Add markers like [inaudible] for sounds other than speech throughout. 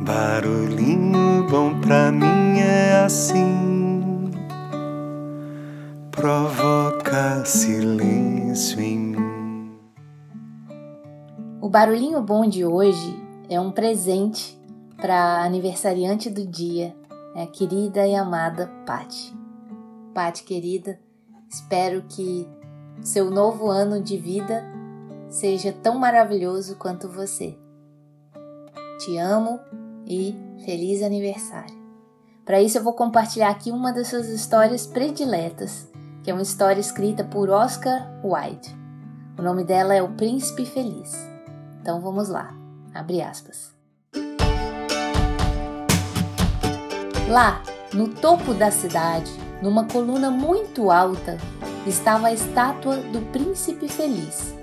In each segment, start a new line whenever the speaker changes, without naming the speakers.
Barulhinho bom pra mim é assim, provoca silêncio em mim.
O barulhinho bom de hoje é um presente para aniversariante do dia, a querida e amada Pati. Pati querida, espero que seu novo ano de vida seja tão maravilhoso quanto você. Te amo e feliz aniversário. Para isso, eu vou compartilhar aqui uma das suas histórias prediletas, que é uma história escrita por Oscar Wilde. O nome dela é O Príncipe Feliz. Então vamos lá, abre aspas. Lá, no topo da cidade, numa coluna muito alta, estava a estátua do Príncipe Feliz.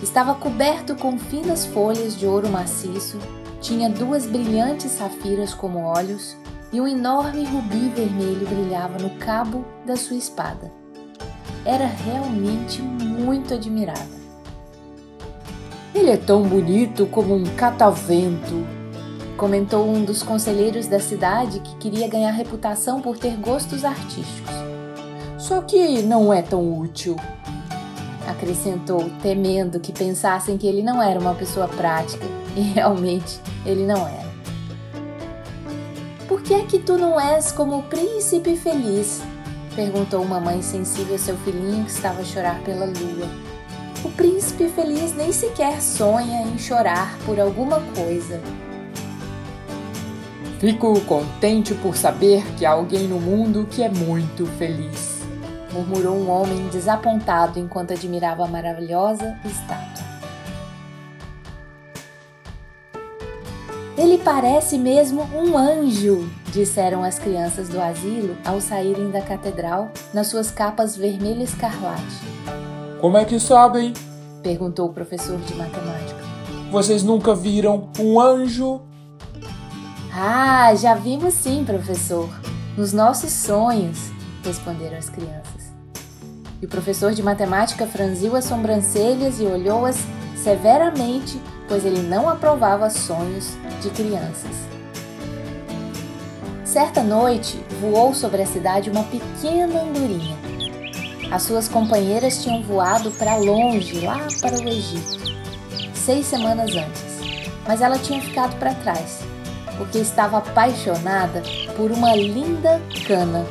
Estava coberto com finas folhas de ouro maciço tinha duas brilhantes safiras como olhos e um enorme rubi vermelho brilhava no cabo da sua espada. Era realmente muito admirável.
Ele é tão bonito como um catavento,
comentou um dos conselheiros da cidade que queria ganhar reputação por ter gostos artísticos.
Só que não é tão útil,
acrescentou, temendo que pensassem que ele não era uma pessoa prática, e realmente ele não era. Por que é que tu não és como o príncipe feliz? perguntou uma mãe sensível ao seu filhinho que estava a chorar pela lua. O príncipe feliz nem sequer sonha em chorar por alguma coisa.
Fico contente por saber que há alguém no mundo que é muito feliz
murmurou um homem desapontado enquanto admirava a maravilhosa estátua. Ele parece mesmo um anjo, disseram as crianças do asilo ao saírem da catedral nas suas capas vermelho escarlate.
Como é que sabem?
perguntou o professor de matemática.
Vocês nunca viram um anjo?
Ah, já vimos sim, professor. Nos nossos sonhos, responderam as crianças. E o professor de matemática franziu as sobrancelhas e olhou-as severamente, pois ele não aprovava sonhos de crianças. Certa noite, voou sobre a cidade uma pequena andorinha. As suas companheiras tinham voado para longe, lá para o Egito, seis semanas antes, mas ela tinha ficado para trás, porque estava apaixonada por uma linda cana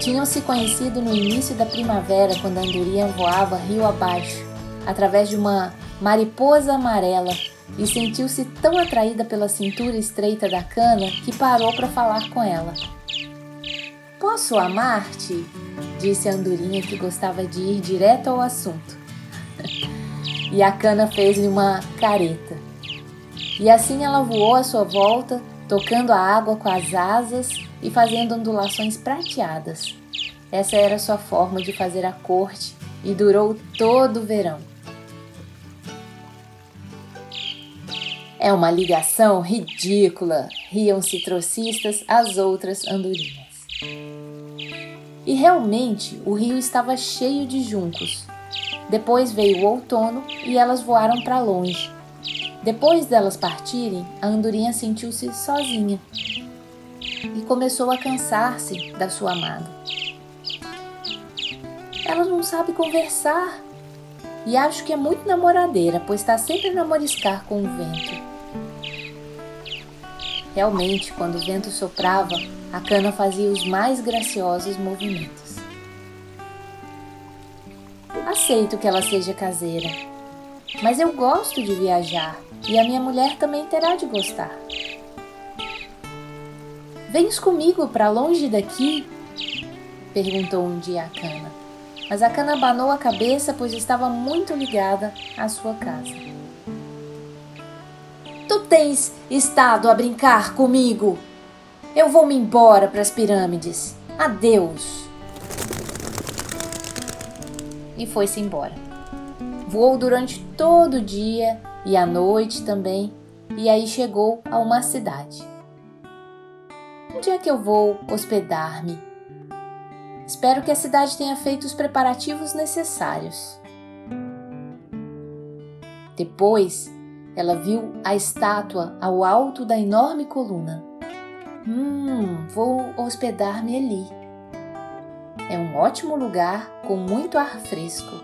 tinham se conhecido no início da primavera, quando a andorinha voava rio abaixo, através de uma mariposa amarela, e sentiu-se tão atraída pela cintura estreita da cana que parou para falar com ela. Posso amar-te? disse a andorinha que gostava de ir direto ao assunto. [laughs] e a cana fez-lhe uma careta. E assim ela voou à sua volta, tocando a água com as asas e fazendo ondulações prateadas. Essa era sua forma de fazer a corte e durou todo o verão. É uma ligação ridícula, riam-se trocistas as outras andorinhas. E realmente o rio estava cheio de juncos. Depois veio o outono e elas voaram para longe. Depois delas partirem, a andorinha sentiu-se sozinha e começou a cansar-se da sua amada. Ela não sabe conversar e acho que é muito namoradeira, pois está sempre a namoriscar com o vento. Realmente, quando o vento soprava, a cana fazia os mais graciosos movimentos. Aceito que ela seja caseira, mas eu gosto de viajar e a minha mulher também terá de gostar. Vens comigo para longe daqui? perguntou um dia a cana. Mas a cana abanou a cabeça, pois estava muito ligada à sua casa. Tu tens estado a brincar comigo? Eu vou me embora para as pirâmides. Adeus! E foi-se embora. Voou durante todo o dia e a noite também, e aí chegou a uma cidade. Onde é que eu vou hospedar-me? Espero que a cidade tenha feito os preparativos necessários. Depois, ela viu a estátua ao alto da enorme coluna. Hum, vou hospedar-me ali. É um ótimo lugar com muito ar fresco.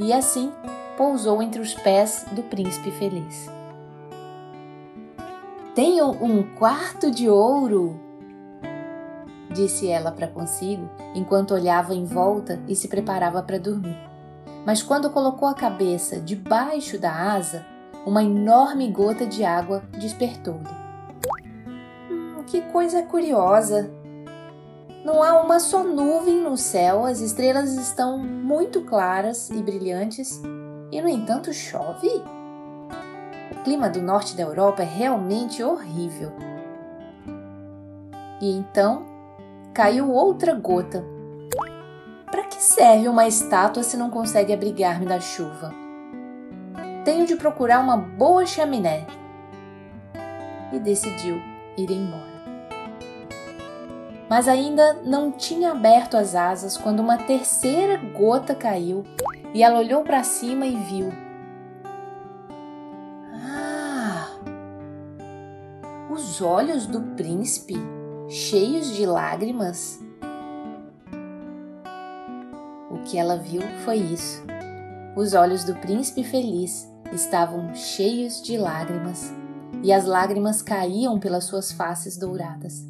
E assim pousou entre os pés do príncipe feliz. Tenho um quarto de ouro, disse ela para consigo, enquanto olhava em volta e se preparava para dormir. Mas quando colocou a cabeça debaixo da asa, uma enorme gota de água despertou-lhe. Hum, que coisa curiosa! Não há uma só nuvem no céu, as estrelas estão muito claras e brilhantes, e no entanto chove? O clima do norte da Europa é realmente horrível. E então caiu outra gota. Para que serve uma estátua se não consegue abrigar-me da chuva? Tenho de procurar uma boa chaminé. E decidiu ir embora. Mas ainda não tinha aberto as asas quando uma terceira gota caiu e ela olhou para cima e viu. Os olhos do príncipe cheios de lágrimas. O que ela viu foi isso. Os olhos do príncipe feliz estavam cheios de lágrimas e as lágrimas caíam pelas suas faces douradas.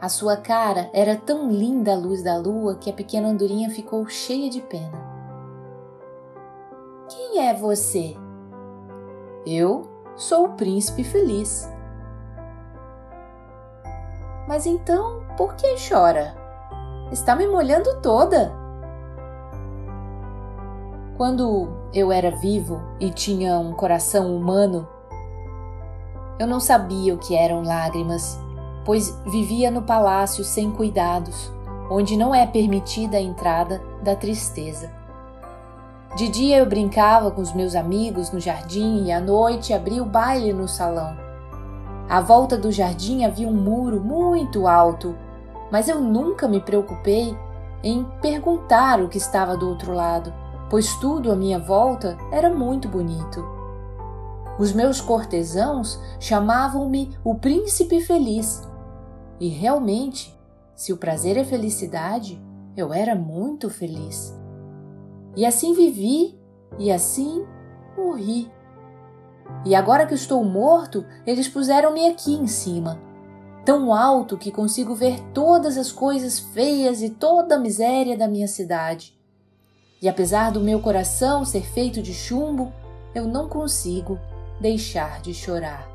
A sua cara era tão linda à luz da lua que a pequena andorinha ficou cheia de pena. Quem é você? Eu sou o príncipe feliz, mas então, por que chora? Está me molhando toda. Quando eu era vivo e tinha um coração humano, eu não sabia o que eram lágrimas, pois vivia no palácio sem cuidados, onde não é permitida a entrada da tristeza. De dia eu brincava com os meus amigos no jardim e à noite abria o baile no salão. À volta do jardim havia um muro muito alto, mas eu nunca me preocupei em perguntar o que estava do outro lado, pois tudo à minha volta era muito bonito. Os meus cortesãos chamavam-me o príncipe feliz. E realmente, se o prazer é felicidade, eu era muito feliz. E assim vivi e assim morri. E agora que estou morto, eles puseram-me aqui em cima, tão alto que consigo ver todas as coisas feias e toda a miséria da minha cidade. E apesar do meu coração ser feito de chumbo, eu não consigo deixar de chorar.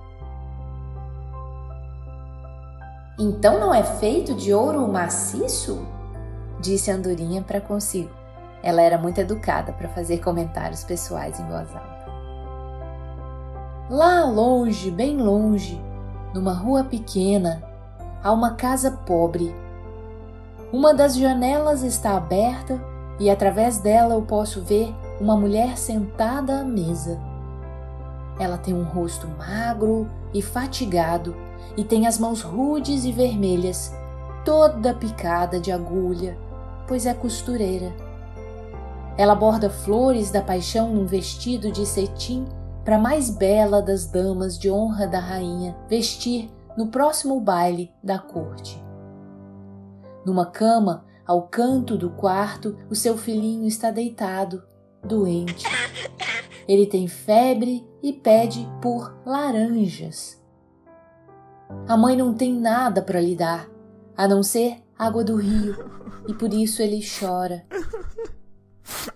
Então não é feito de ouro maciço? Disse a Andorinha para consigo. Ela era muito educada para fazer comentários pessoais em voz alta. Lá longe, bem longe, numa rua pequena, há uma casa pobre. Uma das janelas está aberta e através dela eu posso ver uma mulher sentada à mesa. Ela tem um rosto magro e fatigado e tem as mãos rudes e vermelhas, toda picada de agulha, pois é costureira. Ela borda flores da paixão num vestido de cetim para a mais bela das damas de honra da rainha vestir no próximo baile da corte. Numa cama, ao canto do quarto, o seu filhinho está deitado, doente. Ele tem febre e pede por laranjas. A mãe não tem nada para lhe dar, a não ser água do rio, e por isso ele chora.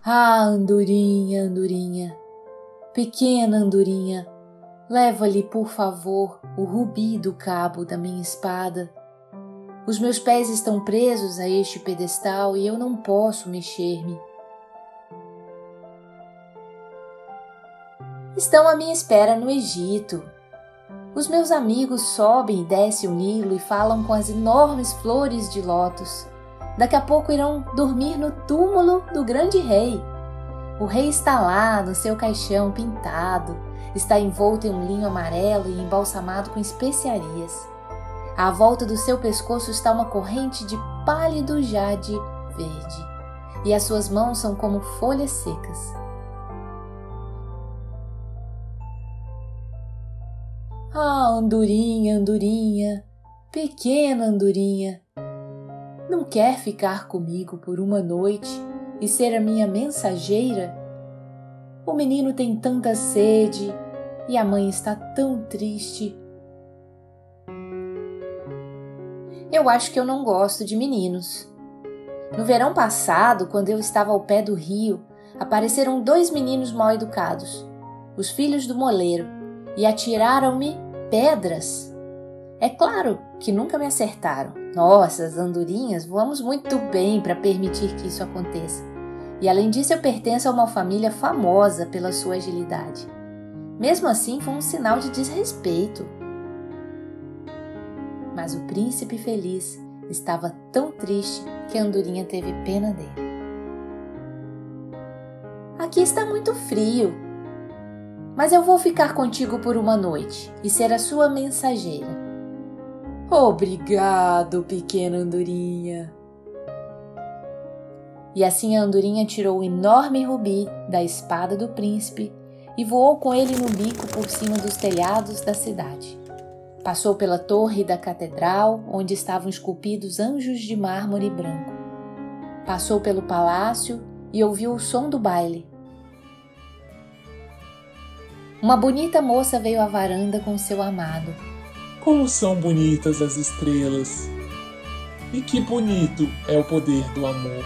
Ah, andorinha, andorinha, Pequena andorinha, leva-lhe, por favor, o rubi do cabo da minha espada. Os meus pés estão presos a este pedestal e eu não posso mexer-me. Estão à minha espera no Egito. Os meus amigos sobem e descem o Nilo e falam com as enormes flores de lótus. Daqui a pouco irão dormir no túmulo do grande rei. O rei está lá, no seu caixão pintado, está envolto em um linho amarelo e embalsamado com especiarias. À volta do seu pescoço está uma corrente de pálido jade verde, e as suas mãos são como folhas secas. Ah, andorinha, andorinha, pequena andorinha, não quer ficar comigo por uma noite e ser a minha mensageira? O menino tem tanta sede e a mãe está tão triste. Eu acho que eu não gosto de meninos. No verão passado, quando eu estava ao pé do rio, apareceram dois meninos mal educados, os filhos do moleiro, e atiraram-me pedras. É claro que nunca me acertaram. Nossa, as andorinhas voamos muito bem para permitir que isso aconteça. E além disso, eu pertenço a uma família famosa pela sua agilidade. Mesmo assim, foi um sinal de desrespeito. Mas o príncipe feliz estava tão triste que a andorinha teve pena dele. Aqui está muito frio, mas eu vou ficar contigo por uma noite e ser a sua mensageira. Obrigado, pequena andorinha. E assim a andorinha tirou o enorme rubi da espada do príncipe e voou com ele no bico por cima dos telhados da cidade. Passou pela torre da catedral, onde estavam esculpidos anjos de mármore branco. Passou pelo palácio e ouviu o som do baile. Uma bonita moça veio à varanda com seu amado.
Como são bonitas as estrelas! E que bonito é o poder do amor!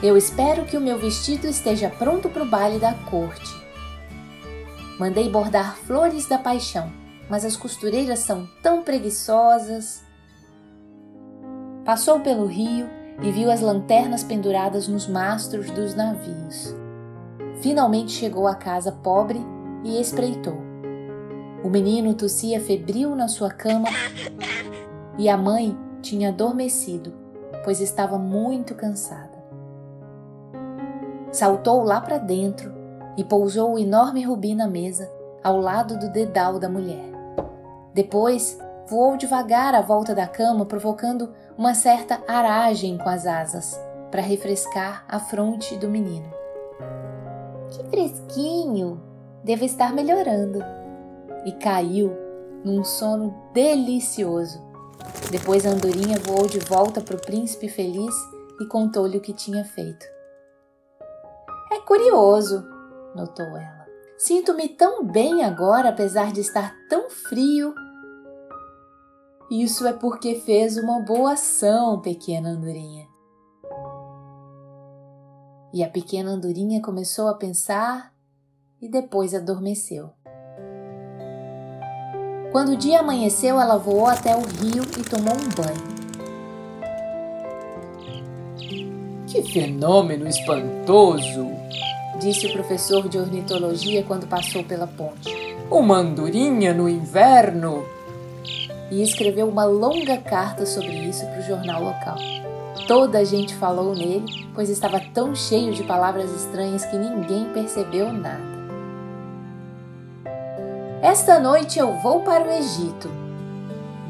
Eu espero que o meu vestido esteja pronto para o baile da corte. Mandei bordar flores da paixão mas as costureiras são tão preguiçosas. Passou pelo rio e viu as lanternas penduradas nos mastros dos navios. Finalmente chegou à casa pobre e espreitou. O menino tossia febril na sua cama e a mãe tinha adormecido, pois estava muito cansada. Saltou lá para dentro e pousou o enorme rubi na mesa, ao lado do dedal da mulher. Depois, voou devagar à volta da cama, provocando uma certa aragem com as asas, para refrescar a fronte do menino. Que fresquinho! Deve estar melhorando. E caiu num sono delicioso. Depois a andorinha voou de volta para o príncipe feliz e contou-lhe o que tinha feito. É curioso, notou ela. Sinto-me tão bem agora, apesar de estar tão frio. Isso é porque fez uma boa ação, pequena andorinha. E a pequena andorinha começou a pensar e depois adormeceu. Quando o dia amanheceu, ela voou até o rio e tomou um banho.
Que fenômeno espantoso!
disse o professor de ornitologia quando passou pela ponte.
Uma andorinha no inverno!
E escreveu uma longa carta sobre isso para o jornal local. Toda a gente falou nele, pois estava tão cheio de palavras estranhas que ninguém percebeu nada. Esta noite eu vou para o Egito,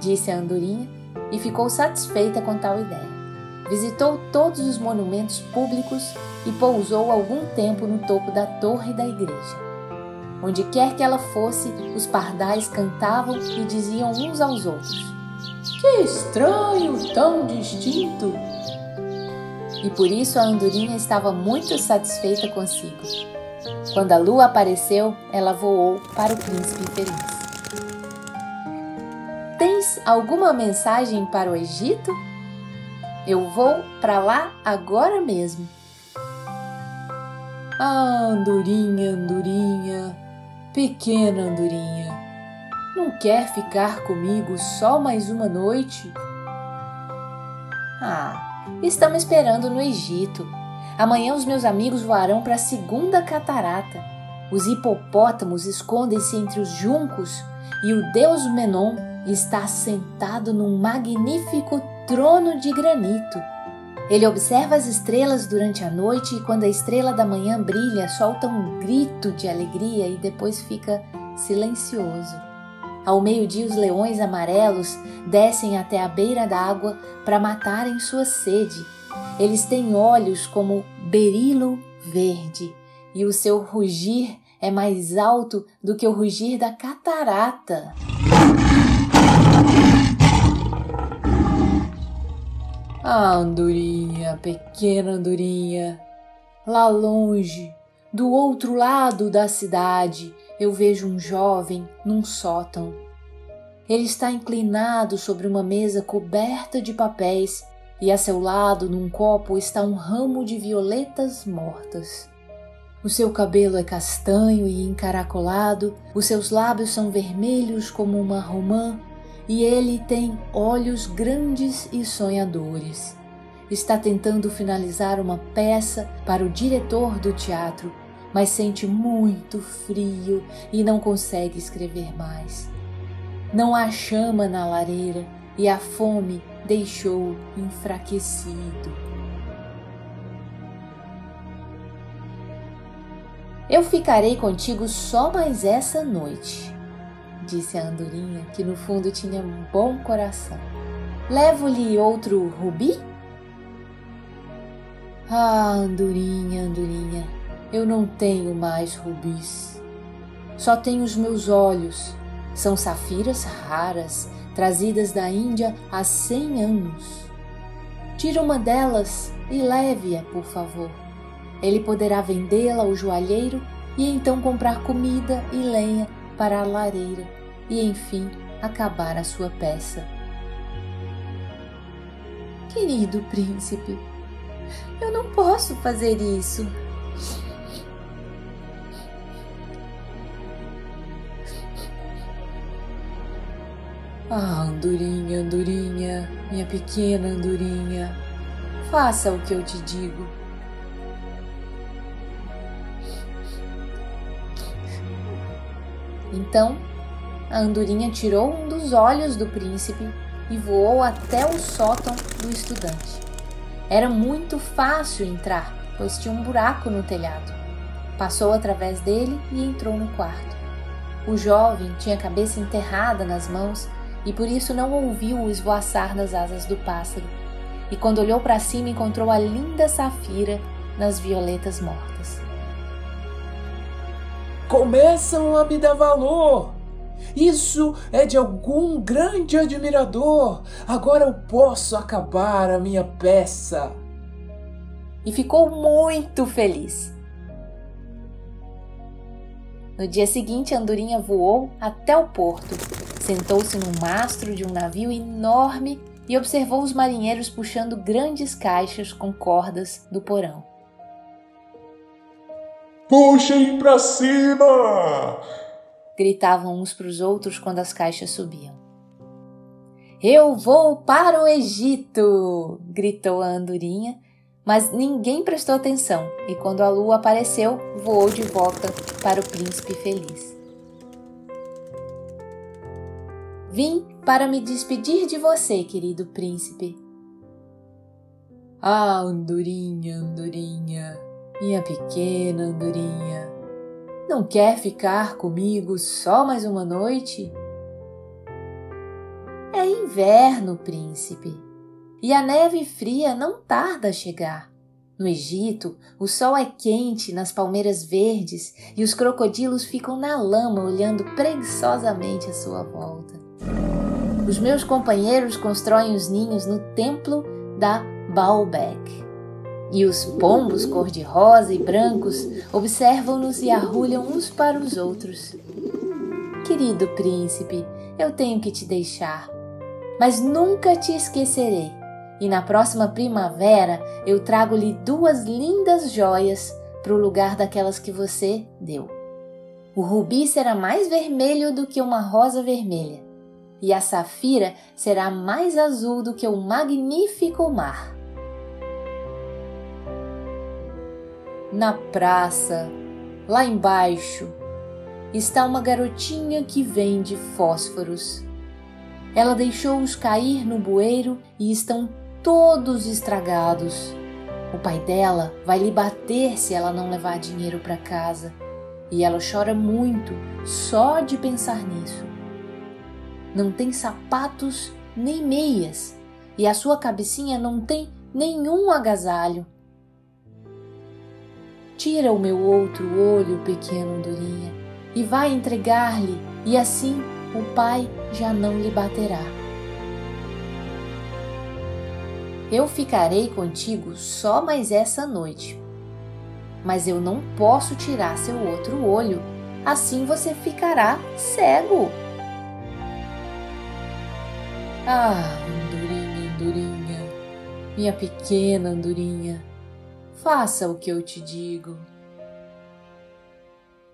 disse a andorinha e ficou satisfeita com tal ideia. Visitou todos os monumentos públicos e pousou algum tempo no topo da torre da igreja. Onde quer que ela fosse, os pardais cantavam e diziam uns aos outros: Que estranho, tão distinto! E por isso a andorinha estava muito satisfeita consigo. Quando a lua apareceu, ela voou para o príncipe feliz. Tens alguma mensagem para o Egito? Eu vou para lá agora mesmo.
Ah, andorinha, andorinha, pequena andorinha, não quer ficar comigo só mais uma noite?
Ah, estamos esperando no Egito. Amanhã os meus amigos voarão para a segunda catarata. Os hipopótamos escondem-se entre os juncos e o deus Menon está sentado num magnífico trono de granito. Ele observa as estrelas durante a noite e, quando a estrela da manhã brilha, solta um grito de alegria e depois fica silencioso. Ao meio-dia, os leões amarelos descem até a beira d'água para matarem sua sede. Eles têm olhos como berilo verde e o seu rugir é mais alto do que o rugir da catarata.
Ah, andorinha, pequena andorinha, lá longe, do outro lado da cidade, eu vejo um jovem num sótão. Ele está inclinado sobre uma mesa coberta de papéis e a seu lado, num copo, está um ramo de violetas mortas. O seu cabelo é castanho e encaracolado, os seus lábios são vermelhos como uma romã e ele tem olhos grandes e sonhadores. Está tentando finalizar uma peça para o diretor do teatro, mas sente muito frio e não consegue escrever mais. Não há chama na lareira e a fome deixou enfraquecido.
Eu ficarei contigo só mais essa noite, disse a andorinha, que no fundo tinha um bom coração. Levo-lhe outro rubi?
Ah, andorinha, andorinha, eu não tenho mais rubis. Só tenho os meus olhos. São safiras raras, trazidas da Índia há cem anos. Tira uma delas e leve-a, por favor. Ele poderá vendê-la ao joalheiro e então comprar comida e lenha para a lareira e, enfim, acabar a sua peça.
Querido príncipe, eu não posso fazer isso.
Ah, andorinha, andorinha, minha pequena andorinha, faça o que eu te digo.
Então, a andorinha tirou um dos olhos do príncipe e voou até o sótão do estudante. Era muito fácil entrar, pois tinha um buraco no telhado. Passou através dele e entrou no quarto. O jovem tinha a cabeça enterrada nas mãos e por isso não ouviu o esvoaçar das asas do pássaro. E quando olhou para cima, encontrou a linda safira nas violetas mortas
começam a me dar valor. Isso é de algum grande admirador. Agora eu posso acabar a minha peça.
E ficou muito feliz. No dia seguinte, a andorinha voou até o porto, sentou-se no mastro de um navio enorme e observou os marinheiros puxando grandes caixas com cordas do porão.
Puxem para cima!
Gritavam uns para os outros quando as caixas subiam. Eu vou para o Egito! gritou a andorinha, mas ninguém prestou atenção e quando a lua apareceu, voou de volta para o príncipe feliz. Vim para me despedir de você, querido príncipe.
Ah, andorinha, andorinha, minha pequena andorinha, não quer ficar comigo só mais uma noite?
É inverno, príncipe, e a neve fria não tarda a chegar. No Egito, o sol é quente nas palmeiras verdes e os crocodilos ficam na lama olhando preguiçosamente à sua volta. Os meus companheiros constroem os ninhos no templo da Baalbek e os pombos cor-de-rosa e brancos observam-nos e arrulham uns para os outros. Querido príncipe, eu tenho que te deixar, mas nunca te esquecerei. E na próxima primavera eu trago-lhe duas lindas joias para o lugar daquelas que você deu. O rubi será mais vermelho do que uma rosa vermelha, e a safira será mais azul do que o magnífico mar.
Na praça, lá embaixo, está uma garotinha que vende fósforos. Ela deixou-os cair no bueiro e estão todos estragados. O pai dela vai lhe bater se ela não levar dinheiro para casa. E ela chora muito só de pensar nisso. Não tem sapatos nem meias, e a sua cabecinha não tem nenhum agasalho. Tira o meu outro olho, pequena andorinha, e vai entregar-lhe, e assim o pai já não lhe baterá.
Eu ficarei contigo só mais essa noite, mas eu não posso tirar seu outro olho, assim você ficará cego.
Ah, andorinha, andorinha, minha pequena andorinha, faça o que eu te digo.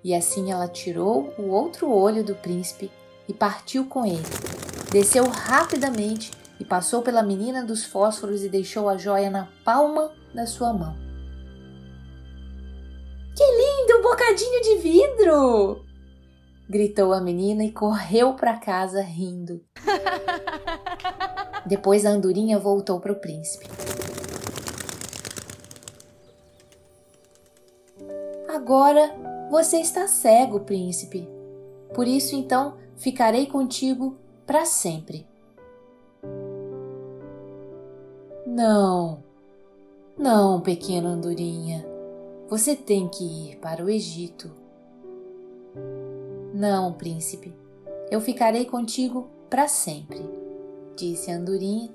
E assim ela tirou o outro olho do príncipe e partiu com ele. Desceu rapidamente e passou pela menina dos fósforos e deixou a joia na palma da sua mão.
Que lindo bocadinho de vidro! Gritou a menina e correu para casa rindo. [laughs]
Depois a andorinha voltou para o príncipe. Agora você está cego, príncipe. Por isso então ficarei contigo para sempre.
Não, não, pequena andorinha. Você tem que ir para o Egito.
Não, príncipe. Eu ficarei contigo para sempre, disse a andorinha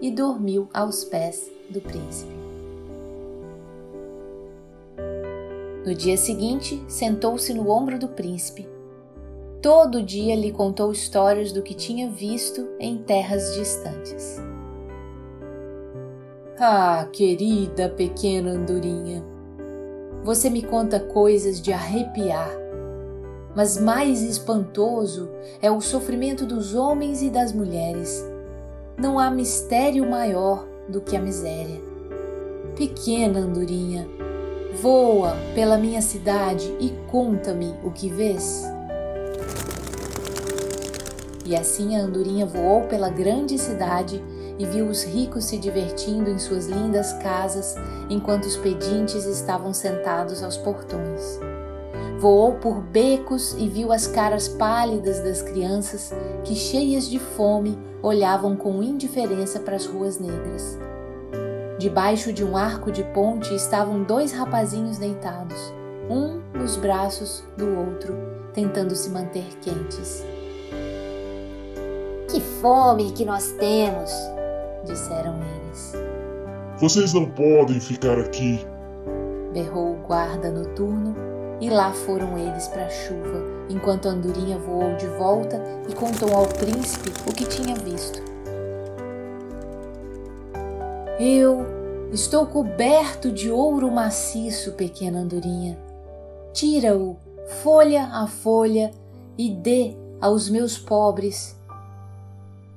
e dormiu aos pés do príncipe. No dia seguinte, sentou-se no ombro do príncipe. Todo dia lhe contou histórias do que tinha visto em terras distantes.
Ah, querida pequena andorinha, você me conta coisas de arrepiar, mas mais espantoso é o sofrimento dos homens e das mulheres. Não há mistério maior do que a miséria. Pequena andorinha, voa pela minha cidade e conta-me o que vês.
E assim a andorinha voou pela grande cidade e viu os ricos se divertindo em suas lindas casas enquanto os pedintes estavam sentados aos portões. Voou por becos e viu as caras pálidas das crianças que, cheias de fome, olhavam com indiferença para as ruas negras. Debaixo de um arco de ponte estavam dois rapazinhos deitados, um nos braços do outro, tentando se manter quentes.
Que fome que nós temos! disseram eles.
Vocês não podem ficar aqui,
berrou o guarda noturno, e lá foram eles para a chuva, enquanto a andorinha voou de volta e contou ao príncipe o que tinha visto.
Eu estou coberto de ouro maciço, pequena andorinha. Tira-o, folha a folha, e dê aos meus pobres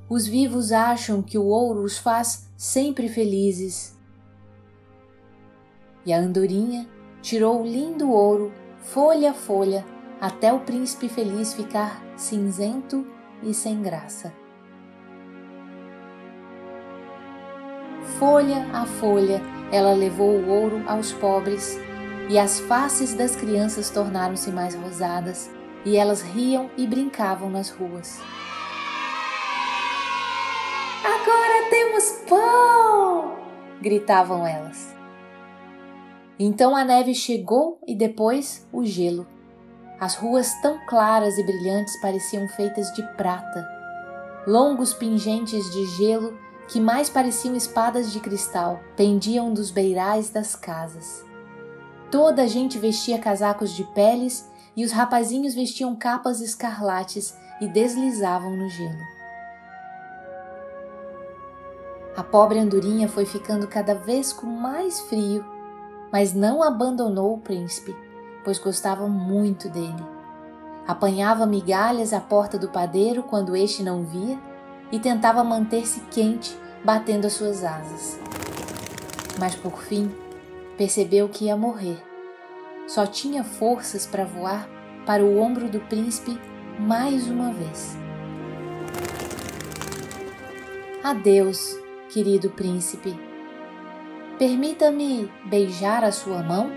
os vivos acham que o ouro os faz sempre felizes.
E a andorinha tirou o lindo ouro, folha a folha, até o príncipe feliz ficar cinzento e sem graça. Folha a folha, ela levou o ouro aos pobres, e as faces das crianças tornaram-se mais rosadas, e elas riam e brincavam nas ruas.
Agora temos pão!
gritavam elas. Então a neve chegou e depois o gelo. As ruas tão claras e brilhantes pareciam feitas de prata. Longos pingentes de gelo, que mais pareciam espadas de cristal, pendiam dos beirais das casas. Toda a gente vestia casacos de peles e os rapazinhos vestiam capas escarlates e deslizavam no gelo. A pobre andorinha foi ficando cada vez com mais frio, mas não abandonou o príncipe, pois gostava muito dele. Apanhava migalhas à porta do padeiro quando este não via e tentava manter-se quente, batendo as suas asas. Mas por fim, percebeu que ia morrer. Só tinha forças para voar para o ombro do príncipe mais uma vez. Adeus, querido príncipe. Permita-me beijar a sua mão?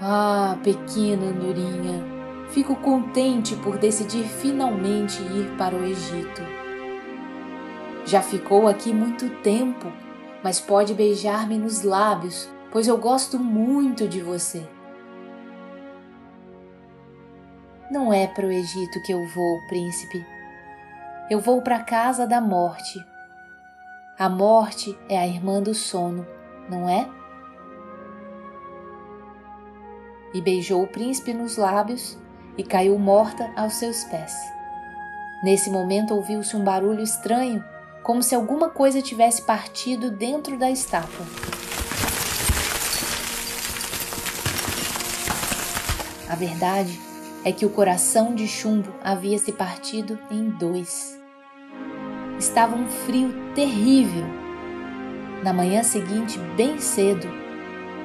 Ah, pequena andorinha, fico contente por decidir finalmente ir para o Egito. Já ficou aqui muito tempo, mas pode beijar-me nos lábios, pois eu gosto muito de você.
Não é para o Egito que eu vou, príncipe. Eu vou para a casa da morte. A morte é a irmã do sono, não é? E beijou o príncipe nos lábios e caiu morta aos seus pés. Nesse momento ouviu-se um barulho estranho, como se alguma coisa tivesse partido dentro da estátua. A verdade é que o coração de chumbo havia se partido em dois. Estava um frio terrível. Na manhã seguinte, bem cedo,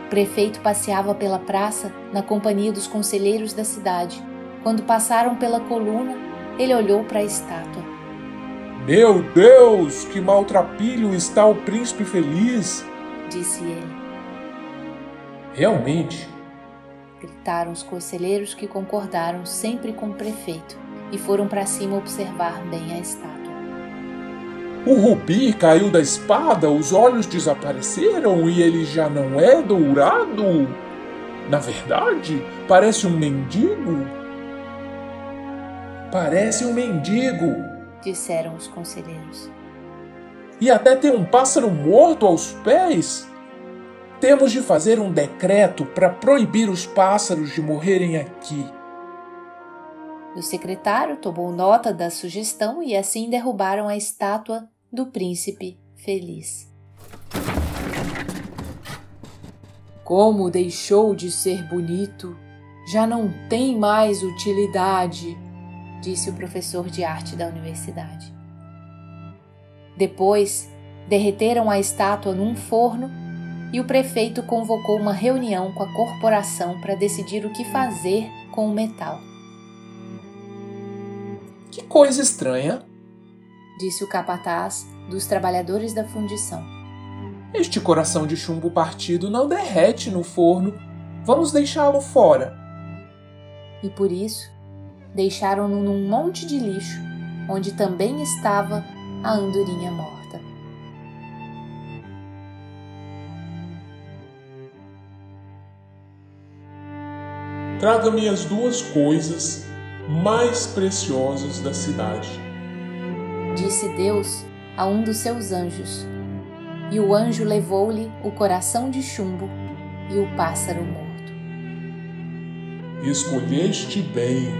o prefeito passeava pela praça na companhia dos conselheiros da cidade. Quando passaram pela coluna, ele olhou para a estátua.
Meu Deus, que maltrapilho está o príncipe feliz!
disse ele.
Realmente,
gritaram os conselheiros que concordaram sempre com o prefeito e foram para cima observar bem a estátua.
O rubi caiu da espada, os olhos desapareceram e ele já não é dourado? Na verdade, parece um mendigo. Parece um mendigo,
disseram os conselheiros.
E até tem um pássaro morto aos pés. Temos de fazer um decreto para proibir os pássaros de morrerem aqui.
O secretário tomou nota da sugestão e assim derrubaram a estátua do príncipe feliz.
Como deixou de ser bonito, já não tem mais utilidade,
disse o professor de arte da universidade. Depois, derreteram a estátua num forno e o prefeito convocou uma reunião com a corporação para decidir o que fazer com o metal.
Que coisa estranha,
disse o capataz dos trabalhadores da fundição.
Este coração de chumbo partido não derrete no forno. Vamos deixá-lo fora.
E por isso, deixaram-no num monte de lixo, onde também estava a andorinha morta.
Traga-me as duas coisas mais preciosas da cidade.
Disse Deus a um dos seus anjos. E o anjo levou-lhe o coração de chumbo e o pássaro morto.
Escolheste bem,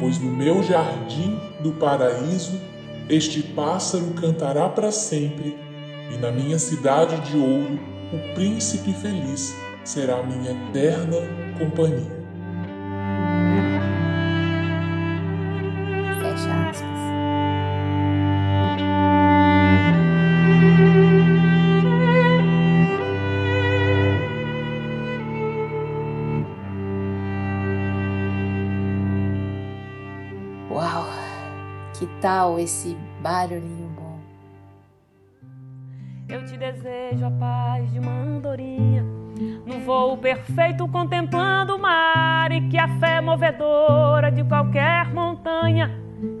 pois no meu jardim do paraíso este pássaro cantará para sempre, e na minha cidade de ouro o príncipe feliz será minha eterna companhia.
Esse barulhinho bom?
Eu te desejo a paz de uma andorinha no voo perfeito contemplando o mar e que a fé movedora de qualquer montanha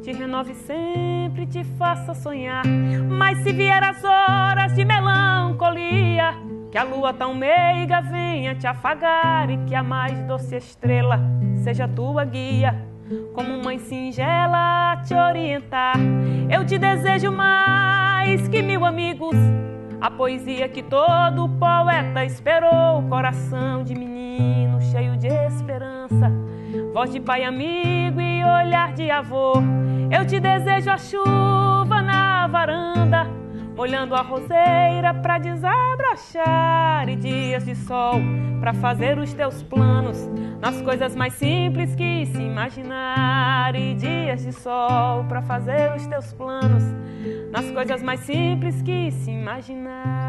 te renove sempre, te faça sonhar. Mas se vier as horas de melancolia, que a lua tão meiga venha te afagar e que a mais doce estrela seja tua guia, como mãe singela a te orientar. Eu te desejo mais que mil amigos a poesia que todo poeta esperou, coração de menino cheio de esperança, voz de pai amigo e olhar de avô. Eu te desejo a chuva na varanda, olhando a roseira para desabrochar e dias de sol para fazer os teus planos nas coisas mais simples que se imaginar e dias de sol para fazer os teus planos nas coisas mais simples que se imaginar.